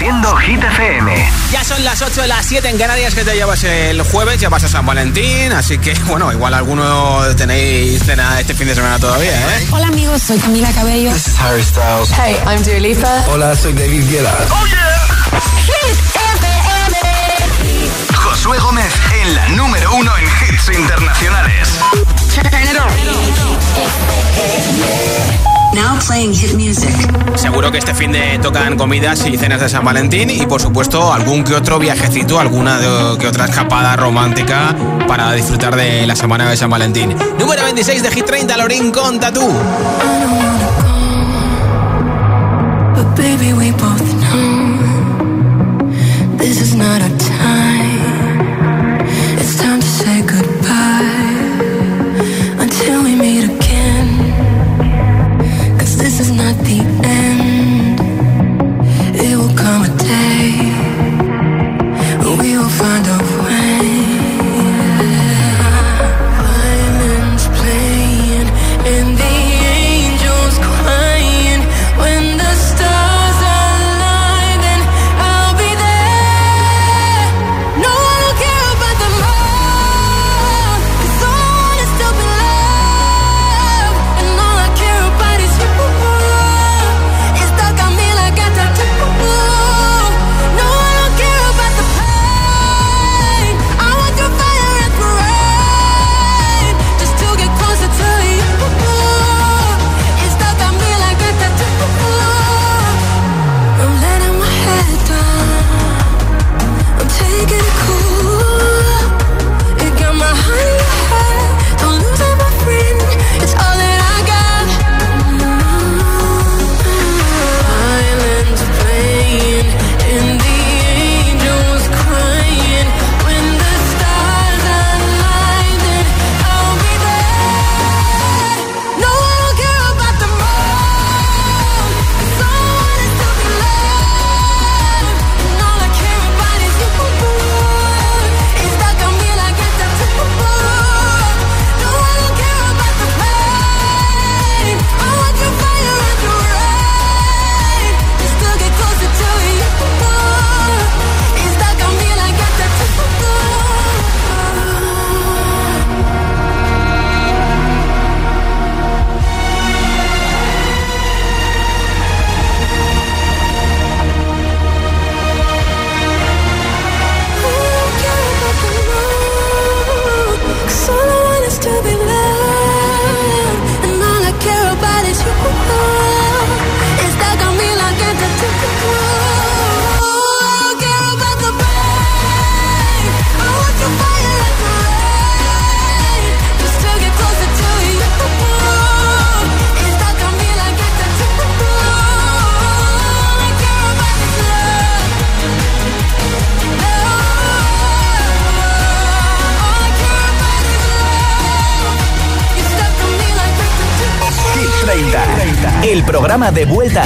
Haciendo Hit FM. Ya son las 8 de las 7 en Canarias que te llevas el jueves, ya vas a San Valentín, así que bueno, igual alguno tenéis cena este fin de semana todavía, ¿eh? Hola amigos, soy Camila Cabello. This is Harry Styles. Hey, I'm Dua Lipa. Hola, soy David Guetta. Oh yeah. Hit FM. Josué Gómez en la número uno en hits internacionales. Turn it on. Now playing hit music. Seguro que este fin de tocan comidas y cenas de San Valentín y por supuesto algún que otro viajecito, alguna que otra escapada romántica para disfrutar de la semana de San Valentín. Número 26 de Hit 30, Lorin con Tatú. Baby, we both know this is not a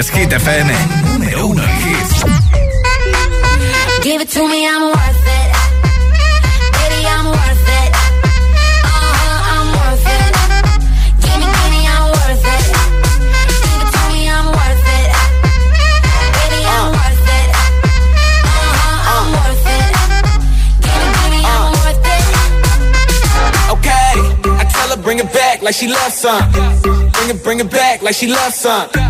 Es, Hit FM. Número uno en hits. Give it to me, I'm worth it. Baby, I'm worth it. Uh-huh, I'm worth it. Give me, give me, I'm worth it. Give it to me, I'm worth it. Baby, I'm worth it. Uh-huh, I'm worth it. Give me, give me, I'm worth it. Okay, I tell her bring it back like she loves some. Bring it, bring it back like she loves some.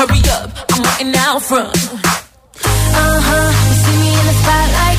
Hurry up, I'm waiting out front. Uh huh. You see me in the spotlight,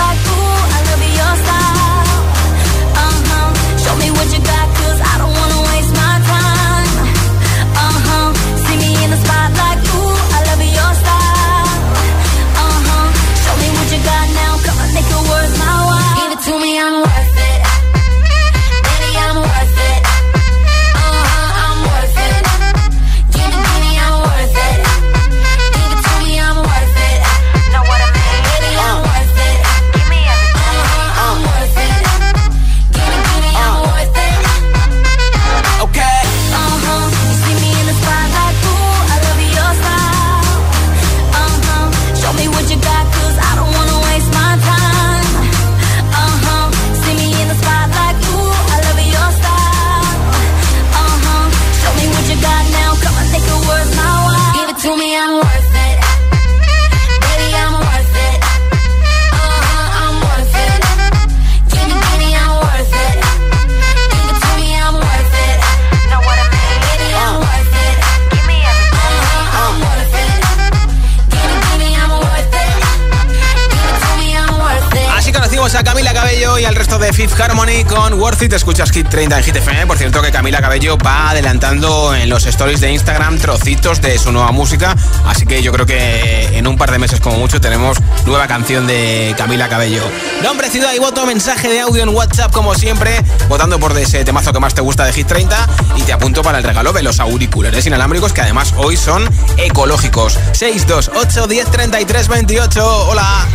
Escuchas Hit 30 en Hit FM. Por cierto, que Camila Cabello va adelantando en los stories de Instagram trocitos de su nueva música. Así que yo creo que en un par de meses, como mucho, tenemos nueva canción de Camila Cabello. Nombre, ciudad y voto, mensaje de audio en WhatsApp, como siempre, votando por ese temazo que más te gusta de Hit 30. Y te apunto para el regalo de los auriculares inalámbricos, que además hoy son ecológicos. 628 10 33 28. Hola.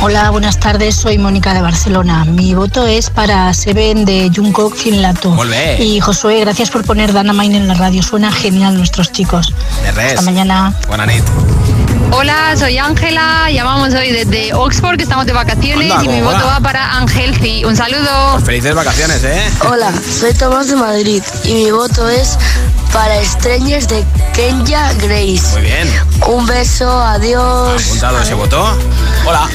Hola, buenas tardes. Soy Mónica de Barcelona. Mi voto es para Seven de Jungkook Finlato. Y Josué, gracias por poner Dynamite en la radio. Suena genial nuestros chicos. De res. Hasta mañana. Buena nit. Hola, soy Ángela, llamamos hoy desde Oxford, que estamos de vacaciones Anda, y mi ¿cómo voto va? va para Angelci. Un saludo. Felices vacaciones, ¿eh? Hola, soy Tomás de Madrid y mi voto es para Estrellas de Kenya Grace. Muy bien. Un beso, adiós. Apuntado ese voto. Hola.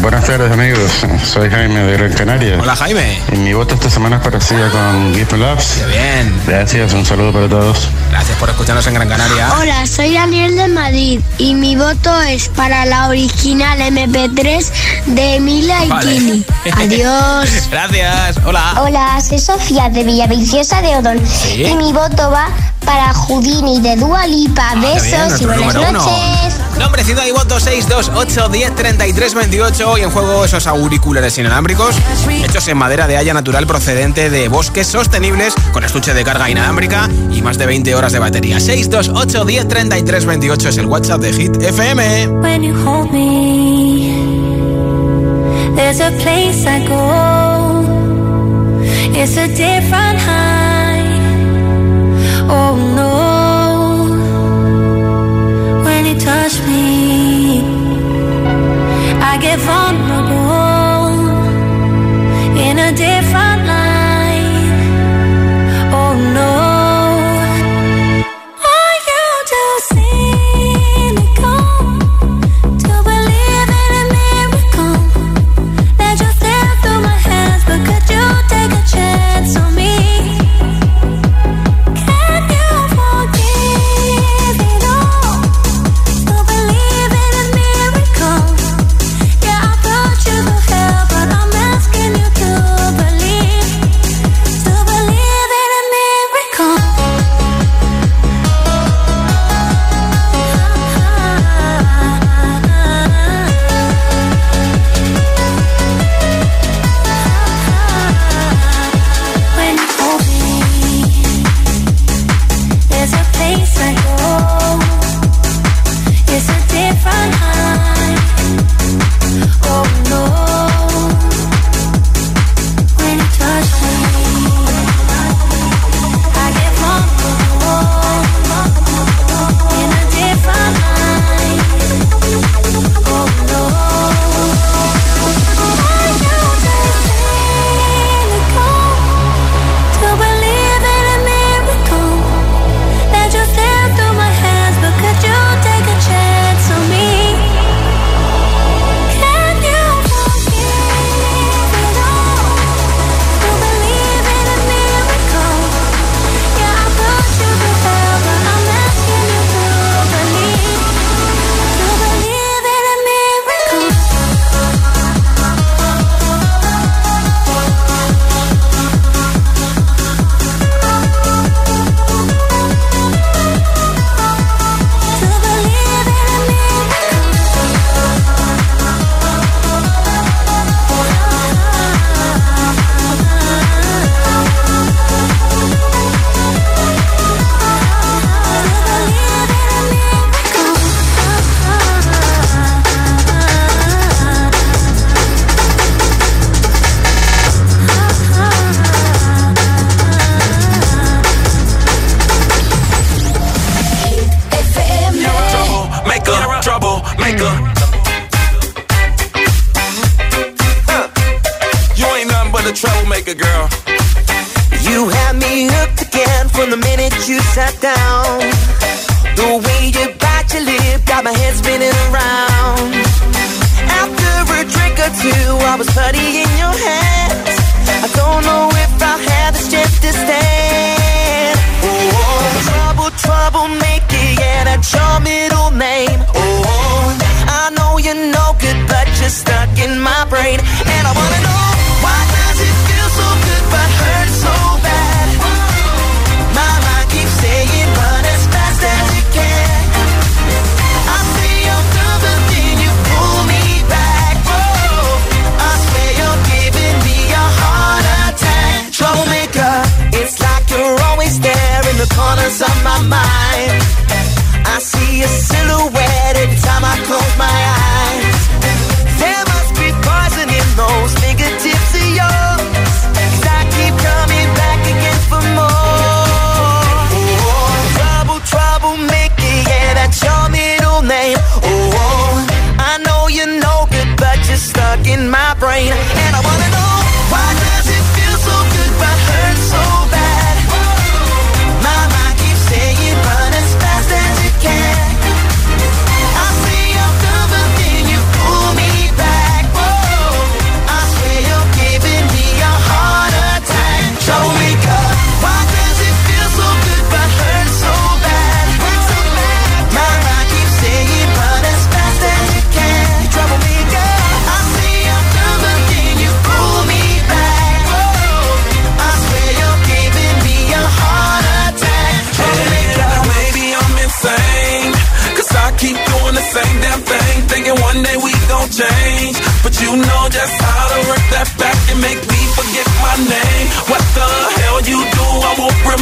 Buenas tardes amigos, soy Jaime de Gran Canaria. Hola Jaime. Y mi voto esta semana es parecida con Gift Loves. Qué bien. Gracias, un saludo para todos. Gracias por escucharnos en Gran Canaria. Hola, soy Daniel de Madrid y mi voto es para la original MP3 de Mila y Vale. Tini. Adiós. Gracias. Hola. Hola, soy Sofía de Villaviciosa de Odón Sí. y mi voto va para Houdini de Dua Lipa. Ah, qué bien, Besos y buenas número uno. noches. Nombre, ciudad y voto 628 10 33 28. Hoy en juego esos auriculares inalámbricos hechos en madera de haya natural procedente de bosques sostenibles con estuche de carga inalámbrica y más de 20 horas de batería. 628 10 33 28 es el WhatsApp de Hit FM. When you hold me, there's a place I go. It's a different high. Oh no. When you touch me, I get vulnerable in a different I was in your hands. I don't know if I have the strength to stand. Oh, trouble, trouble, make it, yeah, that's your middle name.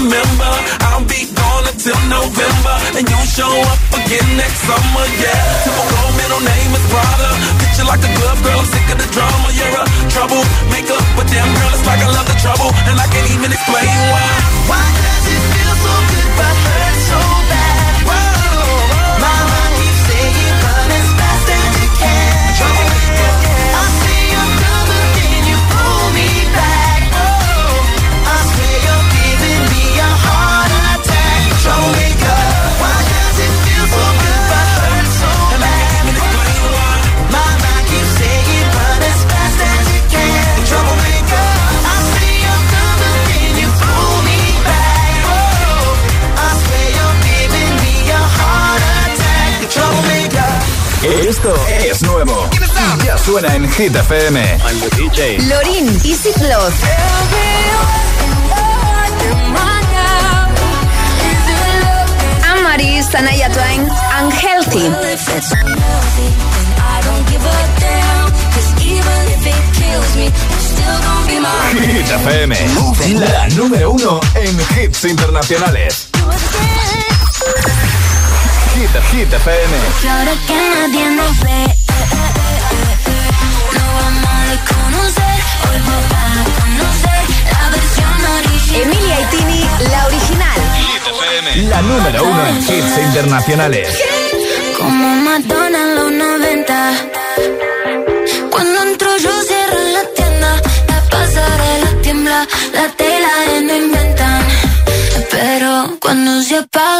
remember. I'll be gone until November. And you'll show up again next summer, yeah. Typical middle name is Prada. Picture like a glove, girl, I'm sick of the drama You're a troublemaker, but damn girl, it's like I love the trouble And I can't even explain why. Why does it feel so good? Esto es nuevo. Ya suena en Hit FM. I'm the DJ. Lorin, Easy Cloth. Amaris, Tanaya Twain, Unhealthy. Hit FM. La número uno en hits internacionales. Hit, Hit FM. Y ahora que nadie nos ve, eh, eh, eh, eh, no vamos a desconocer. Hoy vamos a conocer la versión original. Emilia y Tini, la original. La número uno en hits internacionales. Como Madonna en los 90. Cuando entro yo cierro la tienda. La pasarela tiembla, la tela de no inventan. Pero cuando se apaga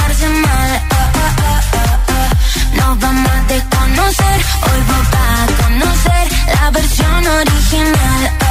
a desconocer, hoy vas a conocer la versión original.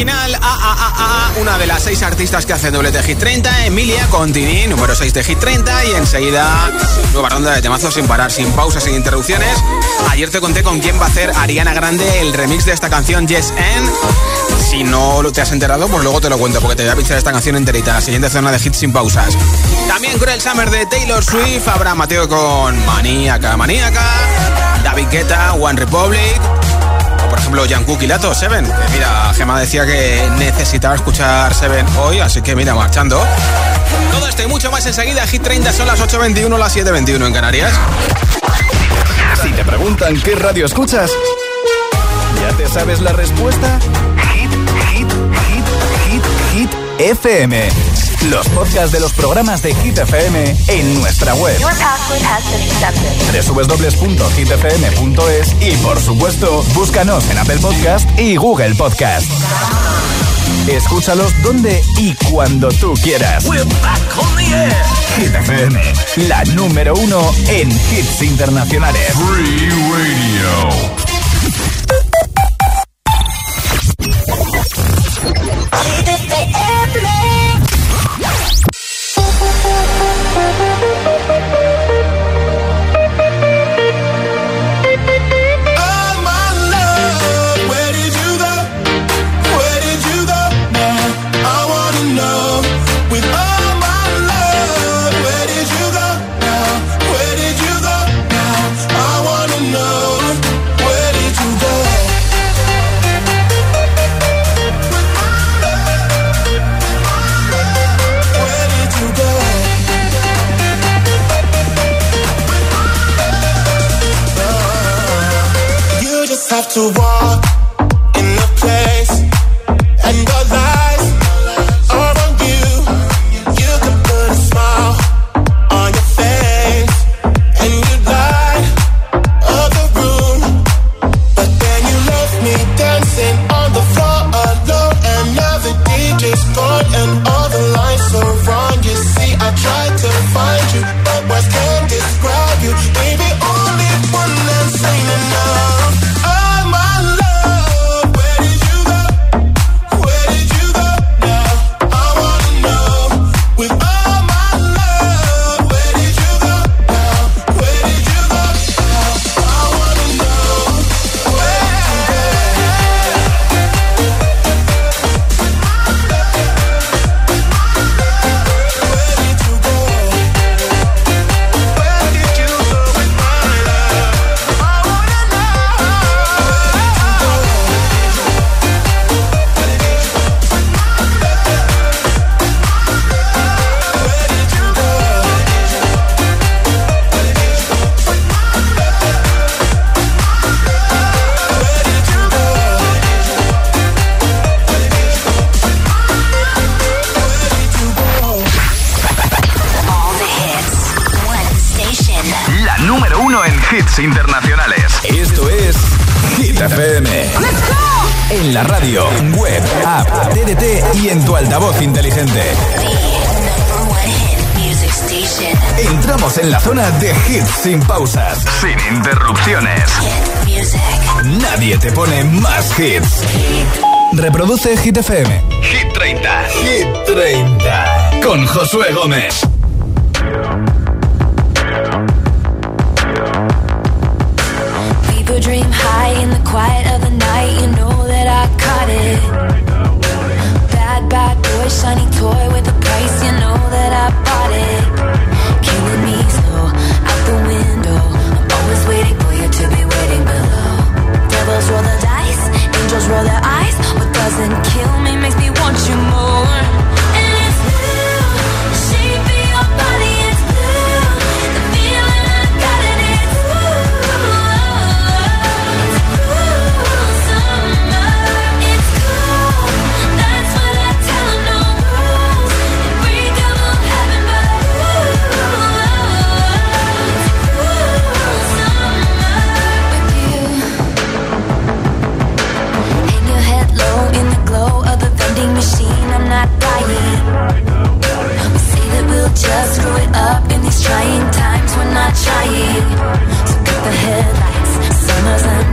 Original, una de las seis artistas que hacen doblete Hit 30, Emilia Contini, número 6 de Hit 30, y enseguida nueva ronda de temazos sin parar, sin pausas, sin interrupciones. Ayer te conté con quién va a hacer Ariana Grande el remix de esta canción Yes and. Si no te has enterado, pues luego te lo cuento, porque te voy a pinchar esta canción enterita, la siguiente zona de hits sin pausas. También Cruel Summer de Taylor Swift, habrá Mateo con Maníaca, Maníaca, David Guetta, One Republic, ejemplo, Jungkook y Lato, Seven. Mira, Gemma decía que necesitaba escuchar Seven hoy, así que mira, marchando. Todo esto y mucho más enseguida. Hit 30 son las 8.21, las 7.21 en Canarias. Si te preguntan qué radio escuchas, ¿ya te sabes la respuesta? Hit, hit, hit, hit, hit, FM. Los podcasts de los programas de Hit FM en nuestra web. www.hitfm.es y por supuesto, búscanos en Apple Podcast y Google Podcast. Escúchalos donde y cuando tú quieras. Hit FM, la número uno en hits internacionales. Free Radio. have to walk. te pone más hits. Reproduce Hit FM. Hit 30. Hit 30. Con Josué Gómez. People dream high in the quiet of the night. You know that I caught it. Bad, bad boy, shiny toy with a price. You know that I bought it. Killing me. roll their eyes. What doesn't kill me makes just screw it up in these trying times. We're not trying. So cut the headlights, summer's and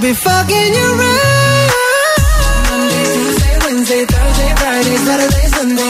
I'll be fucking you right. Monday, Tuesday, Wednesday, Thursday, Friday, Saturday, Sunday.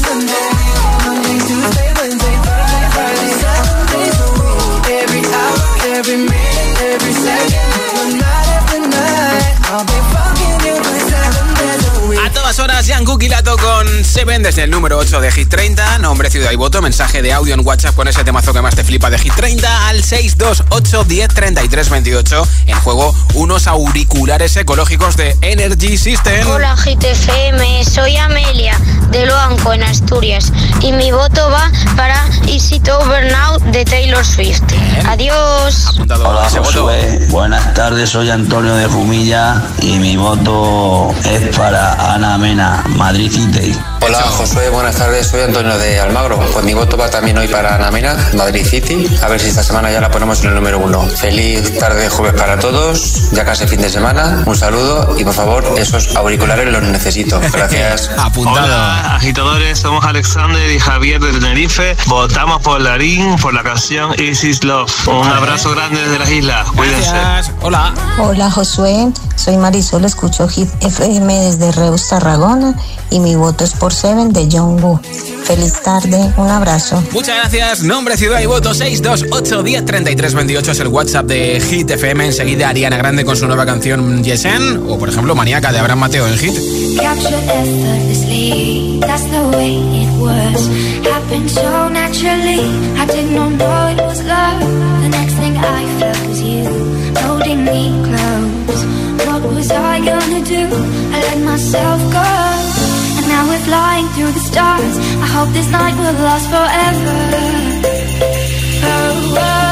todas horas, Jan Lato con Seven desde el número 8 de Hit 30. Nombre, ciudad y voto. Mensaje de audio en WhatsApp con ese temazo que más te flipa de Hit 30 al 628 10 33 28. En juego, unos auriculares ecológicos de Energy System. Hola GTFM, soy Amelia de Loanco en Asturias y mi voto va para Is It Over Now de Taylor Swift. Adiós. Apuntado Hola. Josué, buenas tardes, soy Antonio de Jumilla y mi voto es para Ana Mena, Madrid City. Hola Josué, buenas tardes, soy Antonio de Almagro. Pues mi voto va también hoy para Namena, Madrid City. A ver si esta semana ya la ponemos en el número uno. Feliz tarde de jueves para todos, ya casi fin de semana. Un saludo y por favor, esos auriculares los necesito. Gracias. Hola, agitadores, somos Alexander y Javier de Tenerife. Votamos por Larín, por la canción Isis Love. Un abrazo grande desde las islas. Cuídense. Hola. Hola Josué, soy Marisol, escucho Hit FM desde Reus, Tarragona y mi voto es por Seven de John Woo. Feliz tarde, un abrazo. Muchas gracias. Nombre, ciudad y voto 628 10 33 28 es el WhatsApp de Hit FM. Enseguida Ariana Grande con su nueva canción Yesen o por ejemplo Maníaca de Abraham Mateo en Hit. Captured effortlessly, that's the way it was. Happened so naturally, I did not know it was love. The next thing I felt was you, holding me close. What was I gonna do? I let myself go. Flying through the stars. I hope this night will last forever. Oh, oh.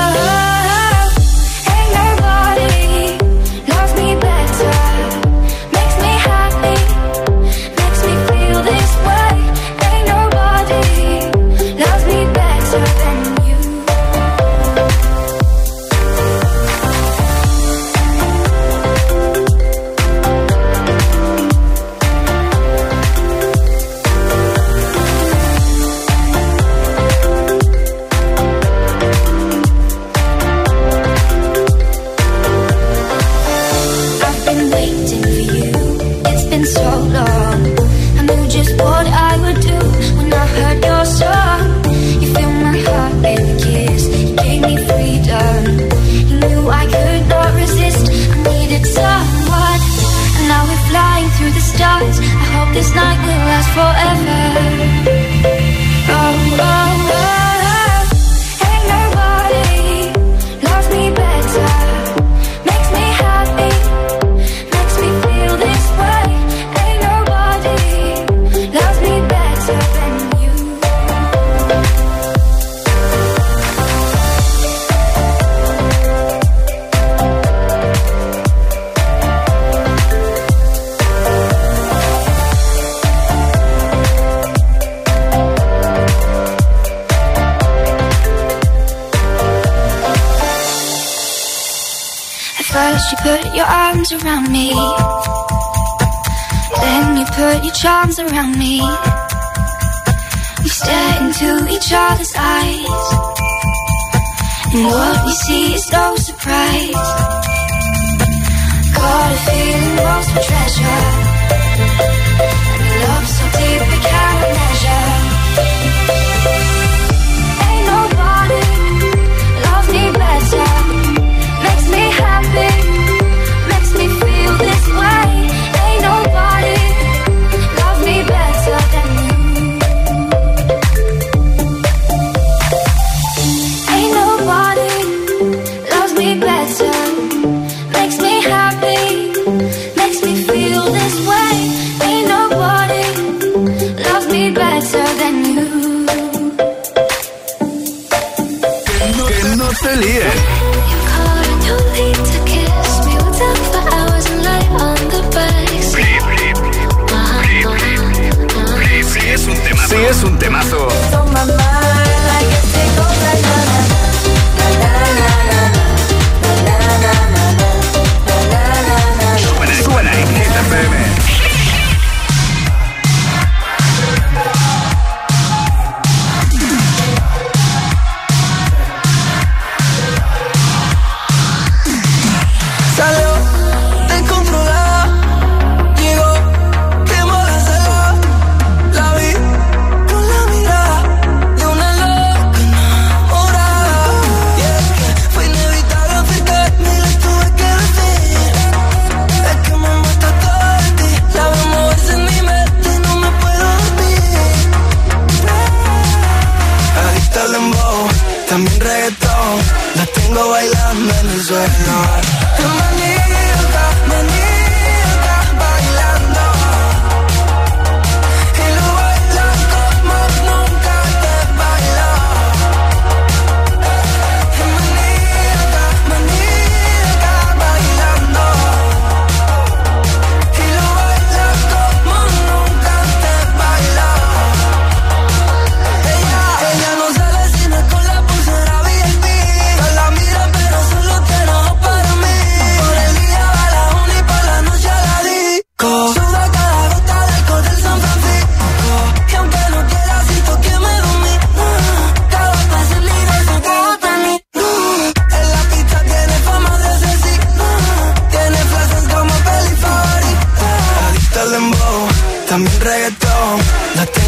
Around me. We stare into each other's eyes. And what we see is no surprise. Got a feeling lost for treasure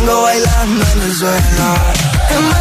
tengo bailando en el suelo.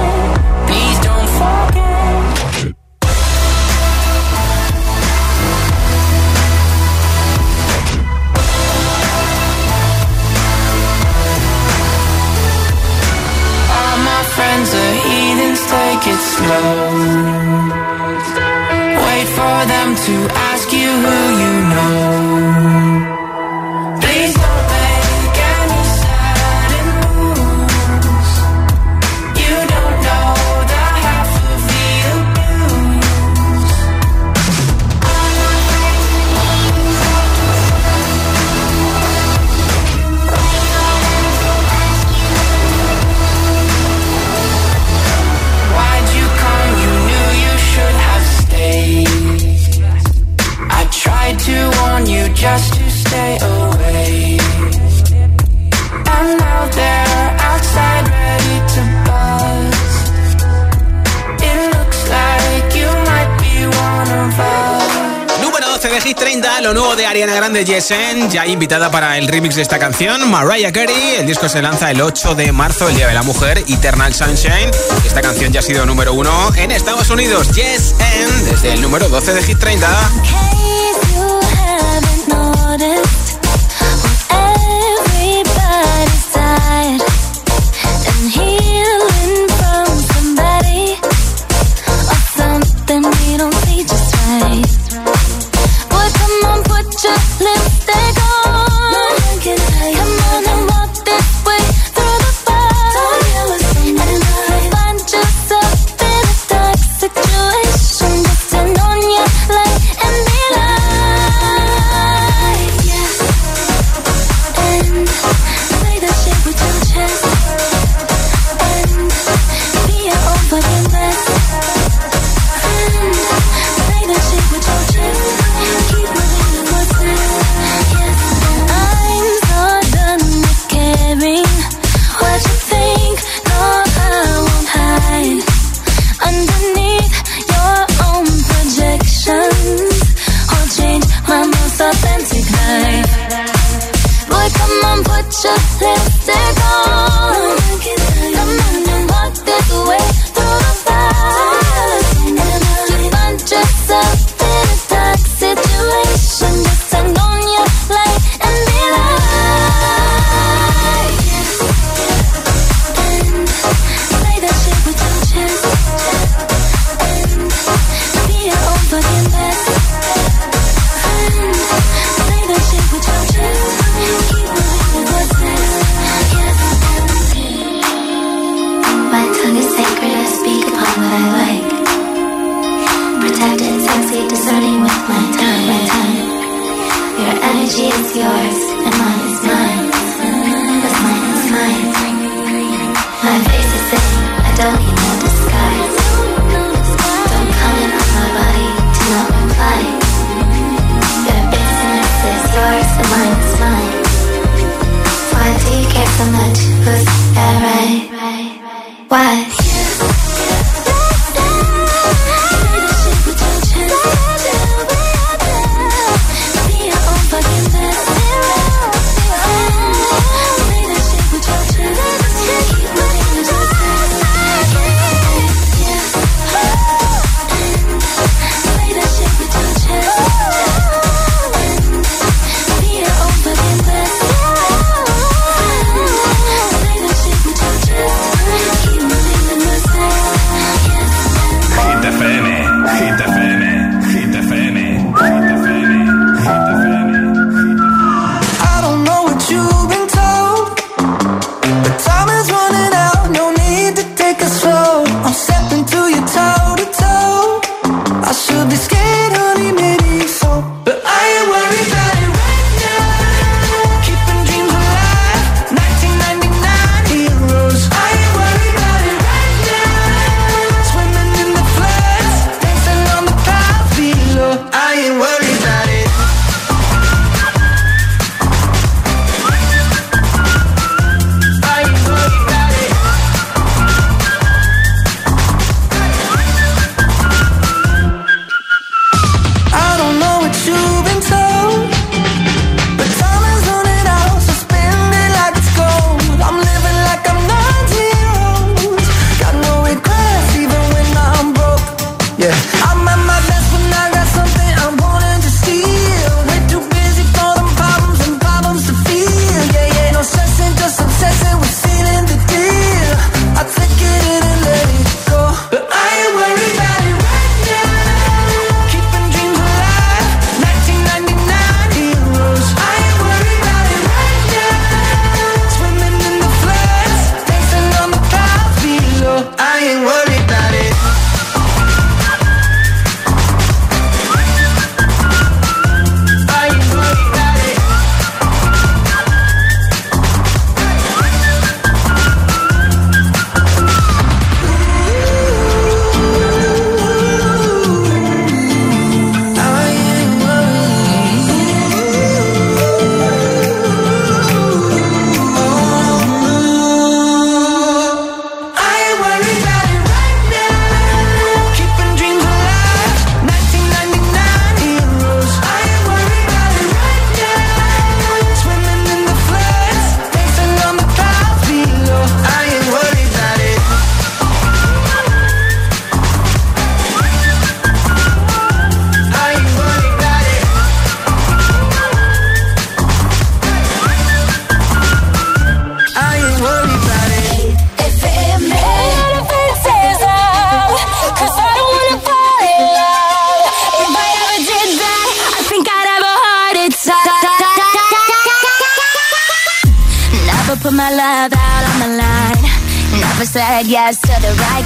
friends are heathens, take it slow. Wait for them to ask you who you know. De Ariana Grande Yesen, ya invitada para el remix de esta canción, Mariah Carey. El disco se lanza el 8 de marzo, el Día de la Mujer, Eternal Sunshine. Esta canción ya ha sido número 1 en Estados Unidos, Yes and, desde el número 12 de Hit 30.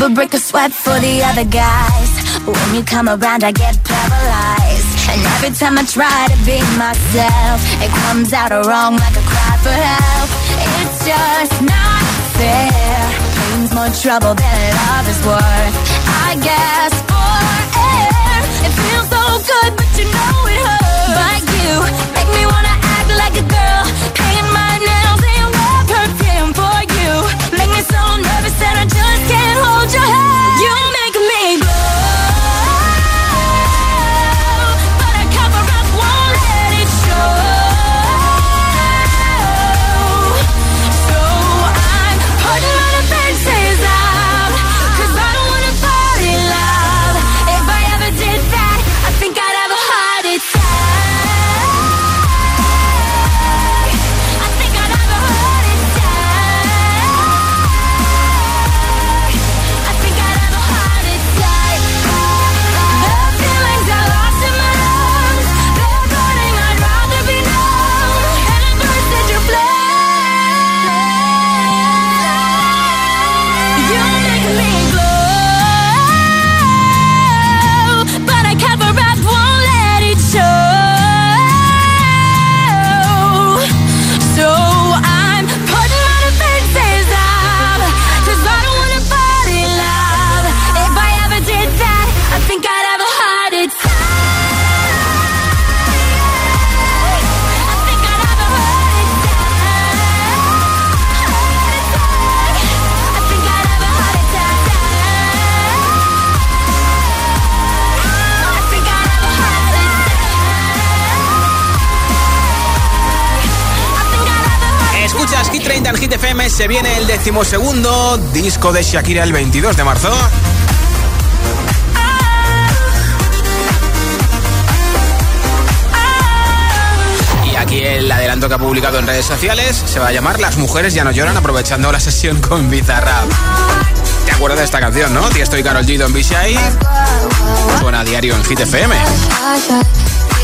Never break a sweat for the other guys. When you come around, I get paralyzed. And every time I try to be myself, it comes out wrong like a cry for help. It's just not fair. Pain's more trouble than love is worth. I gasp for air. It feels so good, but you know it hurts. But you. Se viene el decimosegundo disco de Shakira el 22 de marzo. Y aquí el adelanto que ha publicado en redes sociales se va a llamar Las mujeres ya no lloran aprovechando la sesión con Bizarrap. ¿Te acuerdas de esta canción, no? Tiesto y Carol G. Don Bishai. Suena a diario en Hit FM.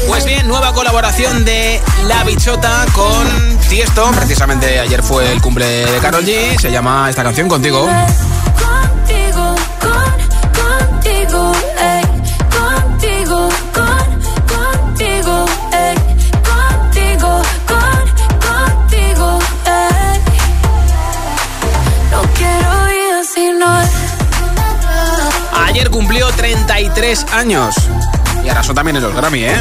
Pues bien, nueva colaboración de La Bichota con Tiesto. Precisamente ayer fue el cumple de Carol G. Se llama esta canción Contigo. Contigo, con, contigo, ey, contigo, con, contigo, ey, contigo, con, contigo, ey. No quiero no. Ayer cumplió 33 años. Y ahora son también en los Grammy, ¿eh?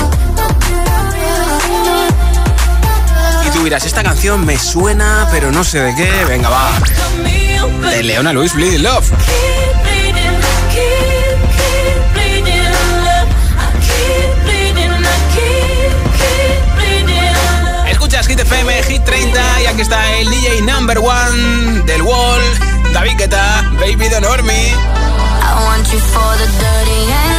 Y tú dirás, esta canción me suena, pero no sé de qué. Venga, va. De Leona Luis Bleeding Love. Escuchas Hit FM, Hit 30 y aquí está el DJ number one del Wall, David Guetta, Baby Don't. I want you for the dirty and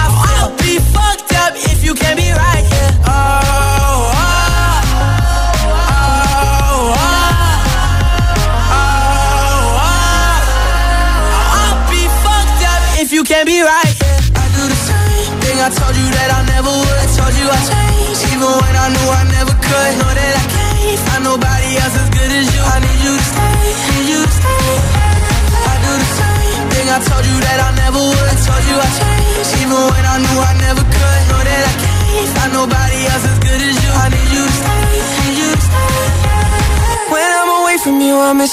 you can't be right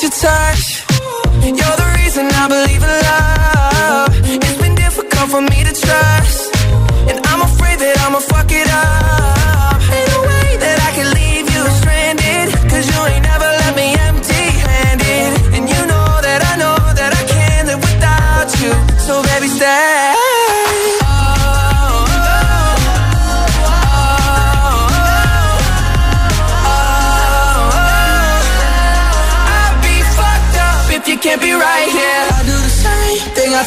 your touch.